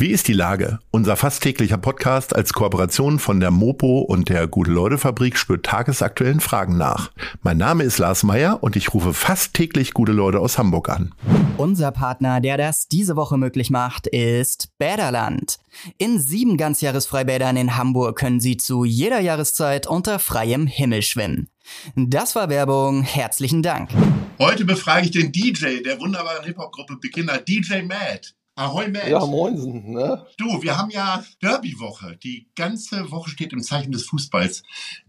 Wie ist die Lage? Unser fast täglicher Podcast als Kooperation von der Mopo und der Gute-Leute-Fabrik spürt tagesaktuellen Fragen nach. Mein Name ist Lars Meyer und ich rufe fast täglich gute Leute aus Hamburg an. Unser Partner, der das diese Woche möglich macht, ist Bäderland. In sieben Ganzjahresfreibädern in Hamburg können Sie zu jeder Jahreszeit unter freiem Himmel schwimmen. Das war Werbung. Herzlichen Dank. Heute befrage ich den DJ der wunderbaren Hip-Hop-Gruppe Beginner, DJ Mad. Ahoi, Matt. Ja, moinsen, ne? Du, wir haben ja Derby-Woche. Die ganze Woche steht im Zeichen des Fußballs.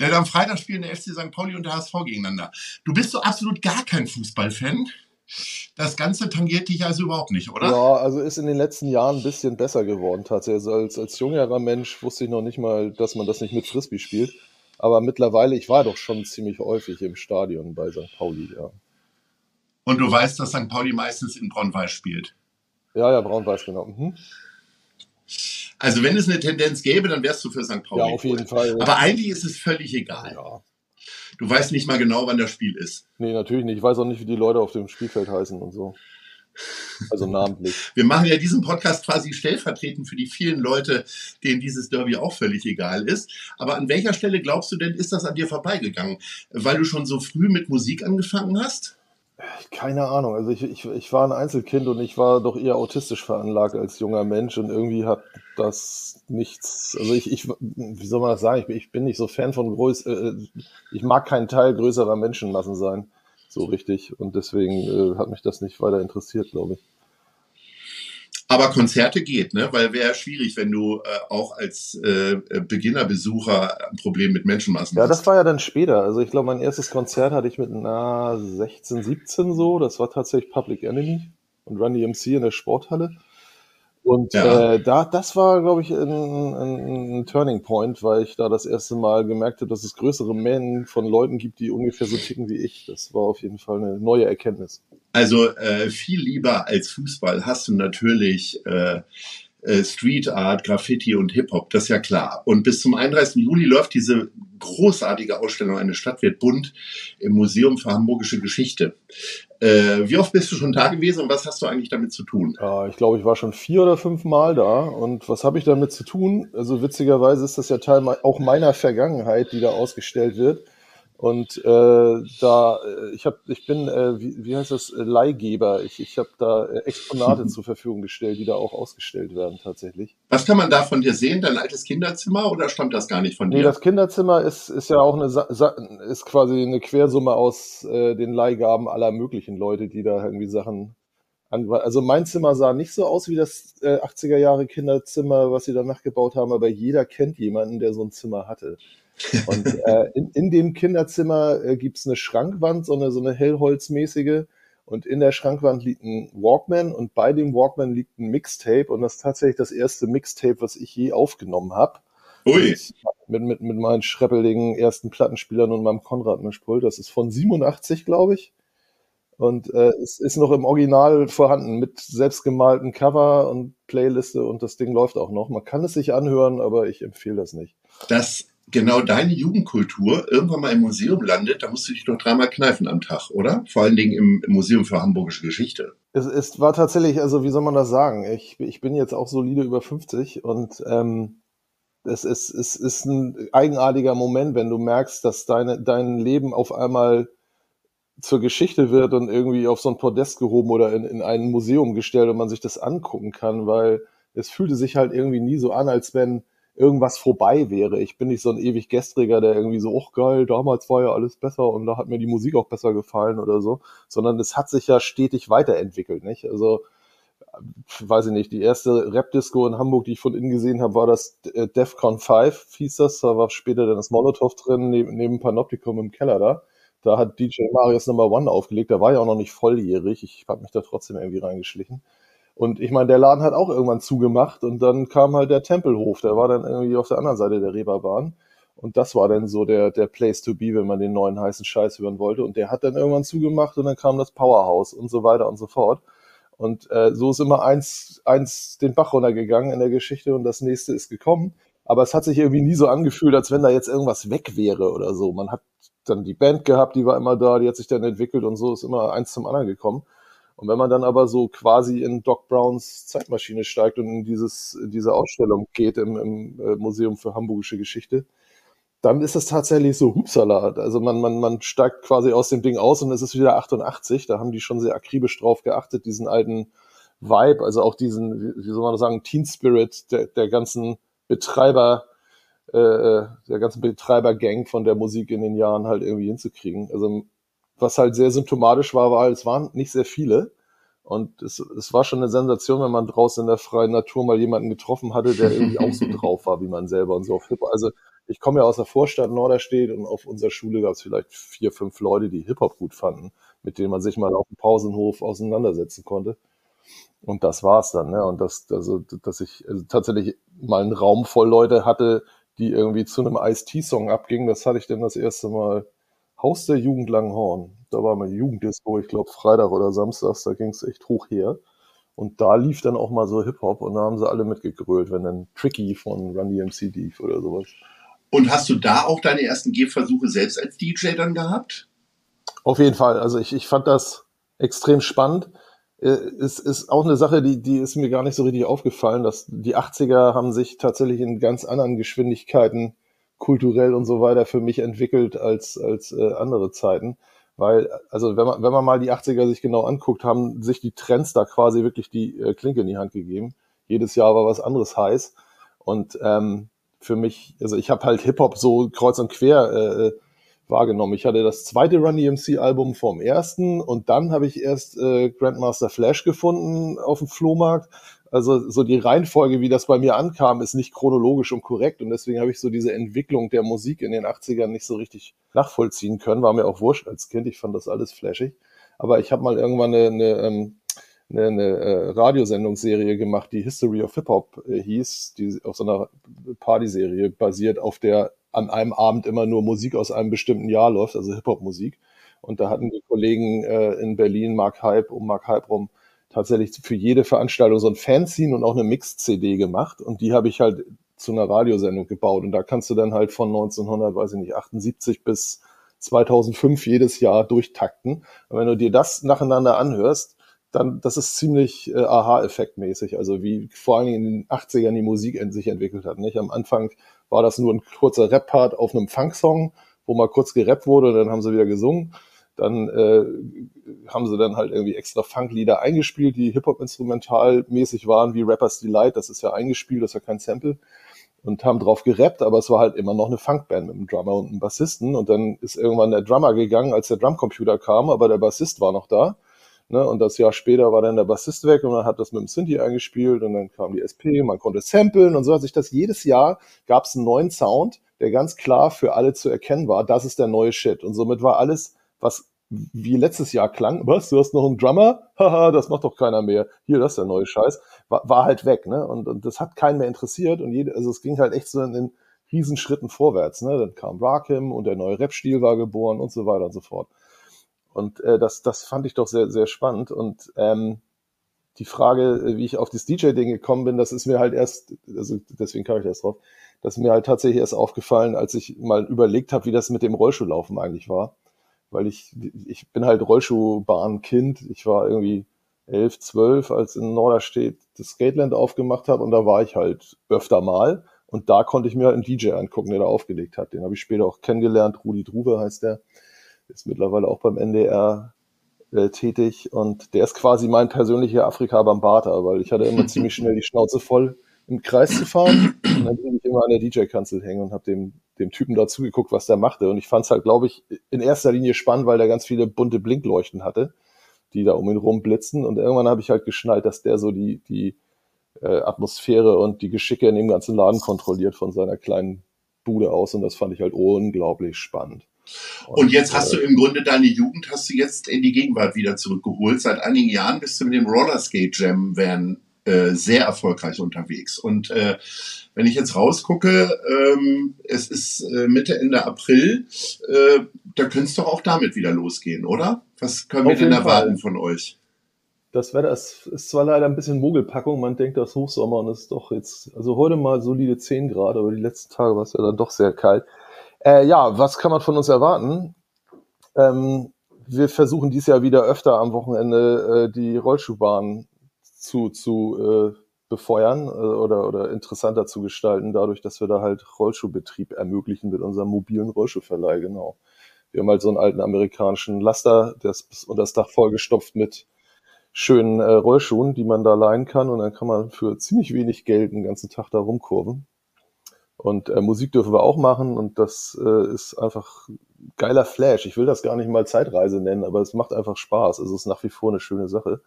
Denn am Freitag spielen der FC St. Pauli und der HSV gegeneinander. Du bist so absolut gar kein Fußballfan. Das Ganze tangiert dich also überhaupt nicht, oder? Ja, also ist in den letzten Jahren ein bisschen besser geworden tatsächlich. Also als, als jüngerer Mensch wusste ich noch nicht mal, dass man das nicht mit Frisbee spielt. Aber mittlerweile, ich war doch schon ziemlich häufig im Stadion bei St. Pauli, ja. Und du weißt, dass St. Pauli meistens in Braun-Weiß spielt? Ja, ja, braun-weiß, genau. Mhm. Also wenn es eine Tendenz gäbe, dann wärst du für St. Pauli. Ja, auf jeden Fall. Aber eigentlich ist es völlig egal. Ja. Du weißt nicht mal genau, wann das Spiel ist. Nee, natürlich nicht. Ich weiß auch nicht, wie die Leute auf dem Spielfeld heißen und so. Also namentlich. Wir machen ja diesen Podcast quasi stellvertretend für die vielen Leute, denen dieses Derby auch völlig egal ist. Aber an welcher Stelle glaubst du denn, ist das an dir vorbeigegangen? Weil du schon so früh mit Musik angefangen hast? Keine Ahnung. Also ich, ich, ich war ein Einzelkind und ich war doch eher autistisch veranlagt als junger Mensch und irgendwie hat das nichts. Also ich, ich wie soll man das sagen? Ich, bin, ich bin nicht so Fan von groß. Äh, ich mag keinen Teil größerer Menschenmassen sein, so richtig. Und deswegen äh, hat mich das nicht weiter interessiert, glaube ich. Aber Konzerte geht, ne? Weil wäre schwierig, wenn du äh, auch als äh, Beginnerbesucher ein Problem mit Menschenmassen Ja, hast. das war ja dann später. Also ich glaube, mein erstes Konzert hatte ich mit na 16, 17 so. Das war tatsächlich Public Enemy und Run DMC in der Sporthalle. Und Ja. äh, da, das war, glaube ich, ein, ein, ein Turning Point, weil ich da das erste Mal gemerkt habe, dass es größere Mengen von Leuten gibt, die ungefähr so ticken wie ich. Das war auf jeden Fall eine neue Erkenntnis. Also äh, viel lieber als Fußball hast du natürlich äh, äh, Street Art, Graffiti und Hip-Hop, das ist ja klar. Und bis zum 31. Juli läuft diese großartige Ausstellung Eine Stadt wird bunt im Museum für Hamburgische Geschichte. Äh, wie oft bist du schon da gewesen und was hast du eigentlich damit zu tun? Ja, ich glaube, ich war schon vier oder fünf Mal da. Und was habe ich damit zu tun? Also witzigerweise ist das ja Teil auch meiner Vergangenheit, die da ausgestellt wird. Und äh, da, äh, ich habe, ich bin, äh, wie, wie heißt das, äh, Leihgeber. Ich, ich habe da äh, Exponate zur Verfügung gestellt, die da auch ausgestellt werden tatsächlich. Was kann man da von dir sehen? Dein altes Kinderzimmer oder stammt das gar nicht von Nee, dir? das Kinderzimmer ist, ist ja auch eine, ist quasi eine Quersumme aus äh, den Leihgaben aller möglichen Leute, die da irgendwie Sachen also mein Zimmer sah nicht so aus wie das äh, 80er Jahre Kinderzimmer, was sie danach gebaut haben, aber jeder kennt jemanden, der so ein Zimmer hatte. Und äh, in, in dem Kinderzimmer äh, gibt's eine Schrankwand, so eine, so eine hellholzmäßige. Und in der Schrankwand liegt ein Walkman und bei dem Walkman liegt ein Mixtape. Und das ist tatsächlich das erste Mixtape, was ich je aufgenommen habe. Ui, Mit, mit, mit meinen schreppeligen ersten Plattenspielern und meinem Konrad-Mischpult. Das ist von 87, glaube ich. Und äh, es ist noch im Original vorhanden mit selbstgemalten Cover und Playliste und das Ding läuft auch noch. Man kann es sich anhören, aber ich empfehle das nicht. dass genau deine Jugendkultur irgendwann mal im Museum landet, da musst du dich doch dreimal kneifen am Tag, oder? Vor allen Dingen im, Museum für Hamburgische Geschichte. Es, es war tatsächlich, also wie soll man das sagen? Ich, ich bin jetzt auch solide über 50 und ähm, es ist, es ist ein eigenartiger Moment, wenn du merkst, dass deine, dein Leben auf einmal zur Geschichte wird und irgendwie auf so ein Podest gehoben oder in, in ein Museum gestellt und man sich das angucken kann, weil es fühlte sich halt irgendwie nie so an, als wenn irgendwas vorbei wäre. Ich bin nicht so ein ewig Gestriger, der irgendwie so, ach geil, damals war ja alles besser und da hat mir die Musik auch besser gefallen oder so, sondern es hat sich ja stetig weiterentwickelt, nicht? Also, weiß ich nicht, die erste Rap-Disco in Hamburg, die ich von innen gesehen habe, war das äh, Defcon 5, hieß das, da war später dann das Molotow drin, neben, neben Panoptikum im Keller da. Da hat DJ Marius Number One aufgelegt, da war ja auch noch nicht volljährig, ich habe mich da trotzdem irgendwie reingeschlichen. Und ich meine, der Laden hat auch irgendwann zugemacht und dann kam halt der Tempelhof, der war dann irgendwie auf der anderen Seite der Reeperbahn. Und das war dann so der, der Place to be, wenn man den neuen heißen Scheiß hören wollte. Und der hat dann irgendwann zugemacht und dann kam das Powerhouse und so weiter und so fort. Und äh, so ist immer eins, eins den Bach runtergegangen in der Geschichte und das nächste ist gekommen. aber es hat sich irgendwie nie so angefühlt, als wenn da jetzt irgendwas weg wäre oder so. Man hat dann die Band gehabt, die war immer da, die hat sich dann entwickelt und so ist immer eins zum anderen gekommen. Und wenn man dann aber so quasi in Doc Browns Zeitmaschine steigt und in dieses, diese Ausstellung geht im, im äh, Museum für Hamburgische Geschichte, dann ist es tatsächlich so Hupsalat. Also man, man, man steigt quasi aus dem Ding aus und es ist wieder 88. Da haben die schon sehr akribisch drauf geachtet, diesen alten Vibe, also auch diesen, wie soll man das sagen, Teen Spirit der, der ganzen Betreiber, äh, äh, der ganzen Betreibergang von der Musik in den Jahren halt irgendwie hinzukriegen. Also was halt sehr symptomatisch war, war, es waren nicht sehr viele. Und es, es war schon eine Sensation, wenn man draußen in der freien Natur mal jemanden getroffen hatte, der irgendwie auch so drauf war wie man selber und so auf Hip. Also ich komme ja aus der Vorstadt Norderstedt und auf unserer Schule gab es vielleicht vier, fünf Leute, die Hip-Hop gut fanden, mit denen man sich mal auf dem Pausenhof auseinandersetzen konnte. Und das war's dann, ne? Und das, also, dass ich also tatsächlich mal einen Raum voll Leute hatte, die irgendwie zu einem Ice-T-Song abgingen, das hatte ich denn das erste Mal Haus der Jugend Langhorn. Da war mal Jugenddisco, ich glaube Freitag oder Samstags, da ging's echt hoch her. Und da lief dann auch mal so Hip-Hop und da haben sie alle mitgegrölt, wenn dann Tricky von Run DMC lief oder sowas. Und hast du da auch deine ersten Gehversuche selbst als DJ dann gehabt? Auf jeden Fall. Also ich, ich fand das extrem spannend. Äh, es ist auch eine Sache, die, die ist mir gar nicht so richtig aufgefallen, dass die 80er haben sich tatsächlich in ganz anderen Geschwindigkeiten kulturell und so weiter für mich entwickelt als, als äh, andere Zeiten. Weil, also wenn man, wenn man mal die 80er sich genau anguckt, haben sich die Trends da quasi wirklich die äh, Klinke in die Hand gegeben. Jedes Jahr war was anderes heiß. Und ähm, für mich, also ich habe halt Hip-Hop so kreuz und quer äh, wahrgenommen. Ich hatte das zweite Run DMC-Album vom ersten und dann habe ich erst äh, Grandmaster Flash gefunden auf dem Flohmarkt. Also so die Reihenfolge, wie das bei mir ankam, ist nicht chronologisch und korrekt und deswegen habe ich so diese Entwicklung der Musik in den 80ern nicht so richtig nachvollziehen können. War mir auch wurscht als Kind, ich fand das alles flashig. Aber ich habe mal irgendwann eine, eine ähm, eine, eine äh, Radiosendungsserie gemacht, die History of Hip Hop äh, hieß, die auf so einer Partyserie basiert, auf der an einem Abend immer nur Musik aus einem bestimmten Jahr läuft, also Hip Hop Musik. Und da hatten die Kollegen äh, in Berlin, Mark Hype, um Mark Hype rum, tatsächlich für jede Veranstaltung so ein Fanzine und auch eine Mix-CD gemacht. Und die habe ich halt zu einer Radiosendung gebaut. Und da kannst du dann halt von 1900, weiß ich nicht, 78 bis 2005 jedes Jahr durchtakten. Und wenn du dir das nacheinander anhörst, dann, das ist ziemlich äh, Aha-Effekt-mäßig, also wie vor allen Dingen in den 80ern die Musik sich entwickelt hat. Nicht? Am Anfang war das nur ein kurzer Rap-Part auf einem Funk-Song, wo mal kurz gerappt wurde, dann haben sie wieder gesungen. Dann äh, haben sie dann halt irgendwie extra Funk-Lieder eingespielt, die Hip-Hop-instrumental-mäßig waren, wie Rappers Delight, das ist ja eingespielt, das ist ja kein Sample. Und haben drauf gerappt, aber es war halt immer noch eine Funkband mit einem Drummer und einem Bassisten. Und dann ist irgendwann der Drummer gegangen, als der Drumcomputer kam, aber der Bassist war noch da. Ne? Und das Jahr später war dann der Bassist weg und man hat das mit dem Synthi eingespielt und dann kam die SP, man konnte samplen und so hat sich das jedes Jahr gab es einen neuen Sound, der ganz klar für alle zu erkennen war, das ist der neue Shit. Und somit war alles, was wie letztes Jahr klang, was, du hast noch einen Drummer? Haha, das macht doch keiner mehr. Hier, das ist der neue Scheiß. War, war halt weg, ne? Und, und das hat keinen mehr interessiert und jede, also es ging halt echt so in den Riesenschritten vorwärts, ne? Dann kam Rakim und der neue Rap-Stil war geboren und so weiter und so fort. Und äh, das, das fand ich doch sehr, sehr spannend. Und ähm, die Frage, wie ich auf das DJ-Ding gekommen bin, das ist mir halt erst, also deswegen kam ich erst drauf, das ist mir halt tatsächlich erst aufgefallen, als ich mal überlegt habe, wie das mit dem Rollschuhlaufen eigentlich war. Weil ich, ich bin halt Rollschuhbahnkind. Ich war irgendwie elf, zwölf, als in Norderstedt das Skateland aufgemacht habe und da war ich halt öfter mal. Und da konnte ich mir halt einen DJ angucken, der da aufgelegt hat. Den habe ich später auch kennengelernt. Rudi Druwe heißt der ist mittlerweile auch beim NDR äh, tätig und der ist quasi mein persönlicher Afrika Bambata, weil ich hatte immer ziemlich schnell die Schnauze voll im Kreis zu fahren und dann bin ich immer an der DJ-Kanzel hängen und habe dem, dem Typen da zugeguckt, was der machte und ich fand es halt, glaube ich, in erster Linie spannend, weil der ganz viele bunte Blinkleuchten hatte, die da um ihn rum blitzen und irgendwann habe ich halt geschnallt, dass der so die, die äh, Atmosphäre und die Geschicke in dem ganzen Laden kontrolliert von seiner kleinen Bude aus und das fand ich halt unglaublich spannend. Und, jetzt hast du im Grunde deine Jugend hast du jetzt in die Gegenwart wieder zurückgeholt. Seit einigen Jahren bist du mit dem Rollerskate Jam Van äh, sehr erfolgreich unterwegs. Und äh, wenn ich jetzt rausgucke, ähm, es ist äh, Mitte, Ende April, äh, da könnte es doch auch damit wieder losgehen, oder? Was können wir denn erwarten Fall. von euch? Das Wetter ist, ist zwar leider ein bisschen Mogelpackung, man denkt, das ist Hochsommer und es ist doch jetzt, also heute mal solide 10 Grad, aber die letzten Tage war es ja dann doch sehr kalt. Äh, ja, was kann man von uns erwarten? Ähm, wir versuchen dies Jahr wieder öfter am Wochenende äh, die Rollschuhbahn zu, zu äh, befeuern äh, oder, oder interessanter zu gestalten, dadurch, dass wir da halt Rollschuhbetrieb ermöglichen mit unserem mobilen Rollschuhverleih, genau. Wir haben halt so einen alten amerikanischen Laster, der ist und das Dach vollgestopft mit schönen äh, Rollschuhen, die man da leihen kann und dann kann man für ziemlich wenig Geld den ganzen Tag da rumkurven. Und äh, Musik dürfen wir auch machen und das äh, ist einfach geiler Flash. Ich will das gar nicht mal Zeitreise nennen, aber es macht einfach Spaß. Also es ist nach wie vor eine schöne Sache.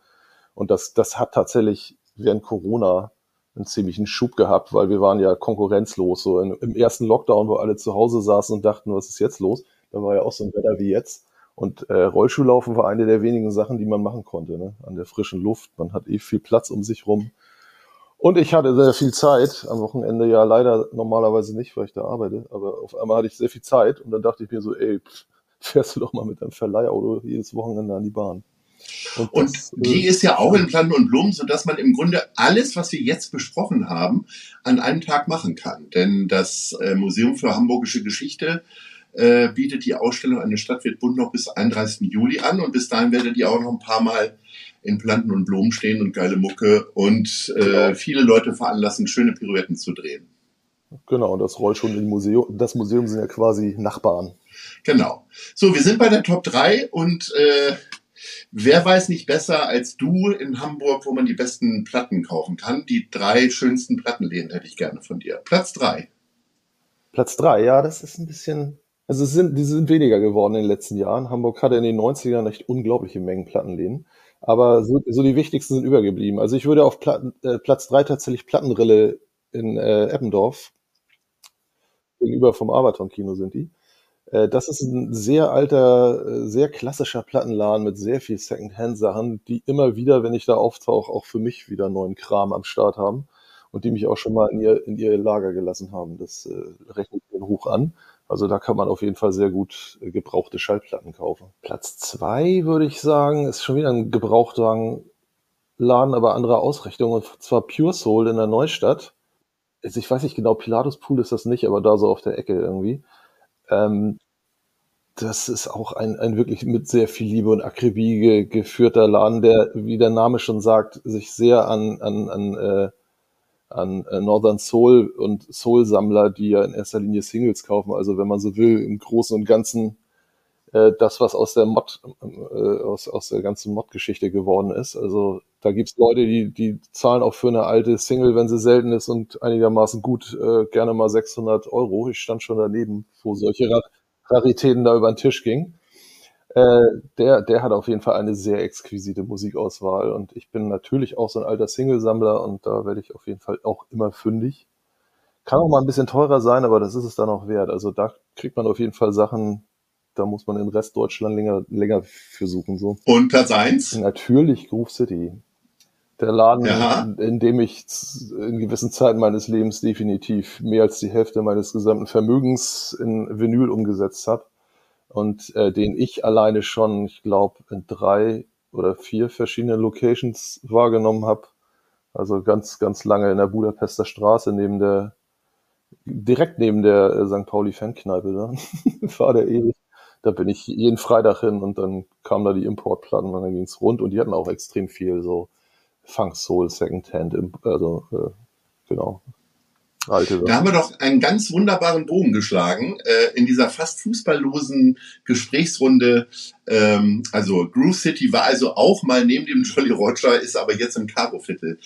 Und das, das hat tatsächlich während Corona einen ziemlichen Schub gehabt, weil wir waren ja konkurrenzlos. So in, im ersten Lockdown, wo alle zu Hause saßen und dachten, was ist jetzt los? Da war ja auch so ein Wetter wie jetzt. Und äh, Rollschuhlaufen war eine der wenigen Sachen, die man machen konnte, ne? an der frischen Luft. Man hat eh viel Platz um sich rum. Und ich hatte sehr viel Zeit, am Wochenende ja leider normalerweise nicht, weil ich da arbeite, aber auf einmal hatte ich sehr viel Zeit und dann dachte ich mir so, ey, pff, fährst du doch mal mit deinem Verleihauto jedes Wochenende an die Bahn. Und, und das, die äh, ist ja auch in Platten und Blumen, sodass man im Grunde alles, was wir jetzt besprochen haben, an einem Tag machen kann. Denn das äh, Museum für Hamburgische Geschichte äh, bietet die Ausstellung Eine Stadt wird bunt noch bis 31. Juli an und bis dahin werdet ihr auch noch ein paar Mal in Planten und Blumen stehen und geile Mucke und äh, genau. viele Leute veranlassen, schöne Pirouetten zu drehen. Genau, und das rollt schon in Museum. Das Museum sind ja quasi Nachbarn. Genau. So, wir sind bei der Top 3 und äh, wer weiß nicht besser als du in Hamburg, wo man die besten Platten kaufen kann. Die drei schönsten Plattenläden hätte ich gerne von dir. Platz 3. Platz 3, ja, das ist ein bisschen also es sind, die sind weniger geworden in den letzten Jahren. Hamburg hatte in den 90ern echt unglaubliche Mengen Plattenläden. Aber so, so die wichtigsten sind übergeblieben. Also ich würde auf Platten, äh, Platz drei tatsächlich Plattenrille in äh, Eppendorf. Gegenüber vom Abaton-Kino sind die. Äh, das ist ein sehr alter, äh, sehr klassischer Plattenladen mit sehr viel Second-Hand-Sachen, die immer wieder, wenn ich da auftauche, auch für mich wieder neuen Kram am Start haben und die mich auch schon mal in ihr, in ihr Lager gelassen haben. Das äh, rechne ich den hoch an. Also da kann man auf jeden Fall sehr gut äh, gebrauchte Schallplatten kaufen. Platz zwei würde ich sagen, ist schon wieder ein Gebrauchtwagenladen, aber anderer Ausrichtung, und zwar Pure Soul in der Neustadt. Also ich weiß nicht genau, Pilatus Pool ist das nicht, aber da so auf der Ecke irgendwie. Ähm, das ist auch ein, ein wirklich mit sehr viel Liebe und Akribie ge geführter Laden, der, wie der Name schon sagt, sich sehr an, an, an äh, an äh, Northern Soul und Soul-Sammler, die ja in erster Linie Singles kaufen. Also wenn man so will, im Großen und Ganzen äh, das, was aus der Mod, äh, aus, aus der ganzen Mod-Geschichte geworden ist. Also da gibt's Leute, die, die zahlen auch für eine alte Single, wenn sie selten ist und einigermaßen gut, äh, gerne mal 600 Euro. Ich stand schon daneben, wo solche Rar Raritäten da über den Tisch gingen. Äh, der, der hat auf jeden Fall eine sehr exquisite Musikauswahl und ich bin natürlich auch so ein alter Singlesammler und da werde ich auf jeden Fall auch immer fündig. Kann auch mal ein bisschen teurer sein, aber das ist es dann auch wert. Also da kriegt man auf jeden Fall Sachen, da muss man in Rest Deutschland länger, länger für suchen. So. Und Platz eins? Natürlich Groove City. Der Laden, ja. in, dem ich in gewissen Zeiten meines Lebens definitiv mehr als die Hälfte meines gesamten Vermögens in Vinyl umgesetzt habe und äh, den ich alleine schon, ich glaube, in drei oder vier verschiedenen Locations wahrgenommen habe. Also ganz, ganz lange in der Budapester Straße neben der, direkt neben der äh, St. Pauli Fankneipe da, war der ewig. Da bin ich jeden Freitag hin und dann kamen da die Importplatten und dann ging's rund und die hatten auch extrem viel so Funk Soul Secondhand, also äh, genau, Alte da haben wir doch einen ganz wunderbaren Bogen geschlagen äh, in dieser fast fußballlosen Gesprächsrunde. Ähm, also Groove City war also auch mal neben dem Jolly Roger, ist aber jetzt im Caro-Viertel.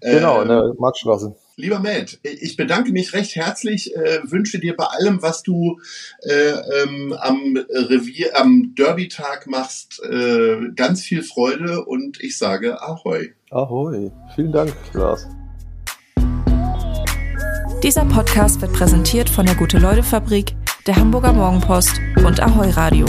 Äh, genau, in der Marktstraße. Lieber Matt, ich bedanke mich recht herzlich, äh, wünsche dir bei allem, was du äh, ähm, am Revier, am Derby-Tag machst, äh, ganz viel Freude und ich sage Ahoi. Ahoi. Vielen Dank, Lars. Dieser Podcast wird präsentiert von der Gute-Leute-Fabrik, der Hamburger Morgenpost und Ahoi Radio.